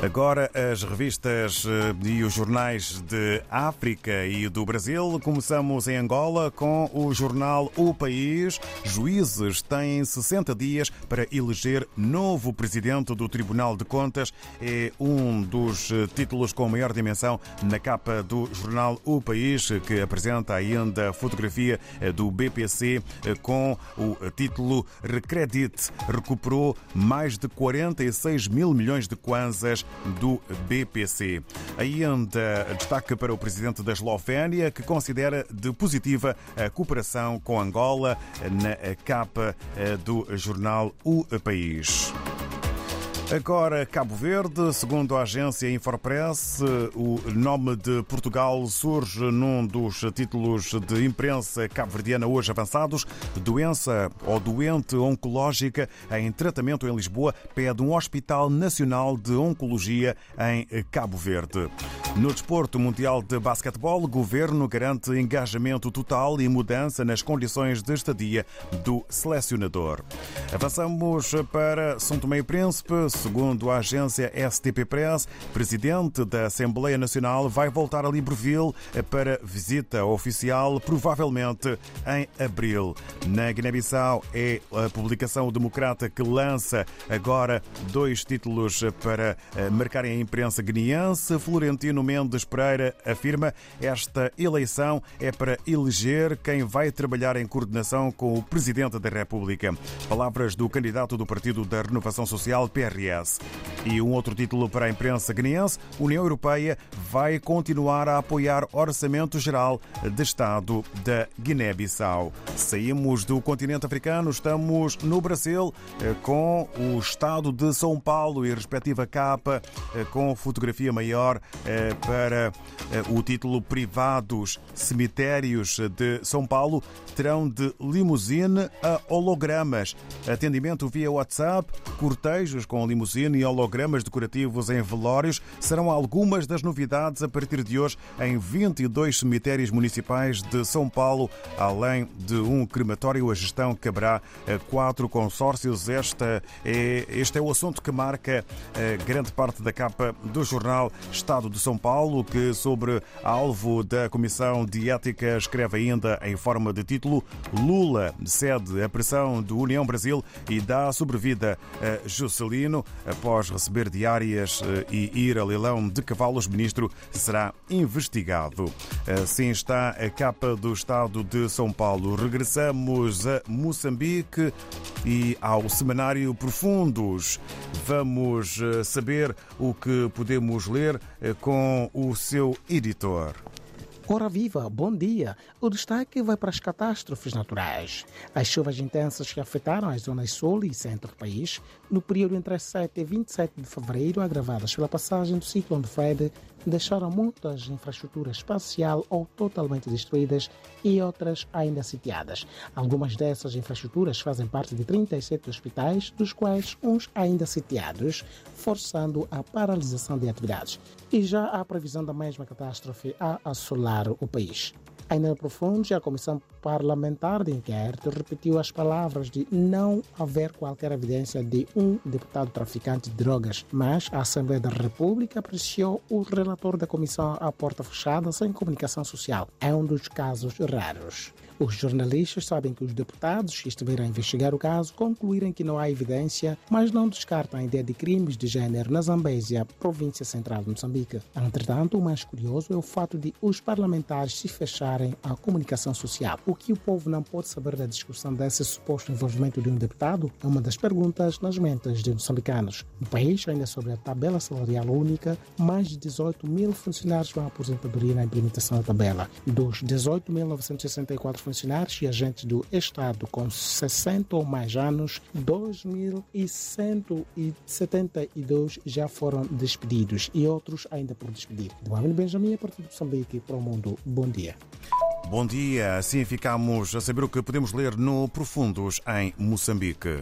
Agora as revistas eh, e os jornais de África e do Brasil. Começamos em Angola com o jornal O País. Juízes têm 60 dias para eleger novo presidente do Tribunal de Contas. É um dos eh, títulos com maior dimensão na capa do jornal O País, que apresenta ainda a fotografia eh, do BPC com o título Recredit. Recuperou mais de 46 mil milhões de kwanzas do BPC. Ainda destaque para o presidente da Eslovénia, que considera de positiva a cooperação com Angola na capa do jornal O País. Agora, Cabo Verde, segundo a agência Infopress, o nome de Portugal surge num dos títulos de imprensa cabo-verdiana hoje avançados. Doença ou doente oncológica em tratamento em Lisboa pede um Hospital Nacional de Oncologia em Cabo Verde. No desporto mundial de basquetebol, o governo garante engajamento total e mudança nas condições de estadia do selecionador. Avançamos para São Tomé e Príncipe. Segundo a agência STP Press, presidente da Assembleia Nacional vai voltar a Libreville para visita oficial, provavelmente em abril. Na Guiné-Bissau é a publicação democrata que lança agora dois títulos para marcarem a imprensa guineense. Florentino Mendes Pereira afirma esta eleição é para eleger quem vai trabalhar em coordenação com o Presidente da República. Palavras do candidato do Partido da Renovação Social, PRS. E um outro título para a imprensa guineense: União Europeia vai continuar a apoiar Orçamento Geral de Estado da Guiné-Bissau. Saímos do continente africano, estamos no Brasil eh, com o Estado de São Paulo e respectiva capa eh, com fotografia maior eh, para o título Privados Cemitérios de São Paulo terão de limusine a hologramas. Atendimento via WhatsApp, cortejos com limusine e hologramas decorativos em velórios serão algumas das novidades a partir de hoje em 22 cemitérios municipais de São Paulo, além de um crematório. A gestão caberá a quatro consórcios. Esta é, este é o assunto que marca grande parte da capa do jornal Estado de São Paulo, que, sobre alvo da Comissão de Ética, escreve ainda em forma de título: Lula cede a pressão do União Brasil e dá sobrevida a Juscelino. Após receber diárias eh, e ir a leilão de cavalos, ministro será investigado. Assim está a capa do Estado de São Paulo. Regressamos a Moçambique e ao Semanário Profundos. Vamos eh, saber o que podemos ler eh, com o seu editor. Ora viva, bom dia! O destaque vai para as catástrofes naturais. As chuvas intensas que afetaram as zonas sul e centro do país no período entre 7 e 27 de fevereiro, agravadas pela passagem do ciclone Fred, deixaram muitas infraestruturas parcial ou totalmente destruídas e outras ainda sitiadas. Algumas dessas infraestruturas fazem parte de 37 hospitais, dos quais uns ainda sitiados, forçando a paralisação de atividades. E já há previsão da mesma catástrofe a assolar o país. Ainda no profundo, a Comissão Parlamentar de Inquérito repetiu as palavras de não haver qualquer evidência de um deputado traficante de drogas, mas a Assembleia da República apreciou o relator da comissão à porta fechada sem comunicação social. É um dos casos raros. Os jornalistas sabem que os deputados que estiveram a investigar o caso concluíram que não há evidência, mas não descartam a ideia de crimes de género na Zambésia, província central de Moçambique. Entretanto, o mais curioso é o fato de os parlamentares se fecharem à comunicação social. O que o povo não pode saber da discussão desse suposto envolvimento de um deputado é uma das perguntas nas mentes de moçambicanos. No país, ainda sobre a tabela salarial única, mais de 18 mil funcionários vão à aposentadoria na implementação da tabela. Dos 18.964 funcionários e agentes do Estado com 60 ou mais anos, 2.172 já foram despedidos e outros ainda por despedir. Do Amino Benjamin, a partir de Moçambique para o mundo. Bom dia. Bom dia. Assim ficamos a saber o que podemos ler no Profundos em Moçambique.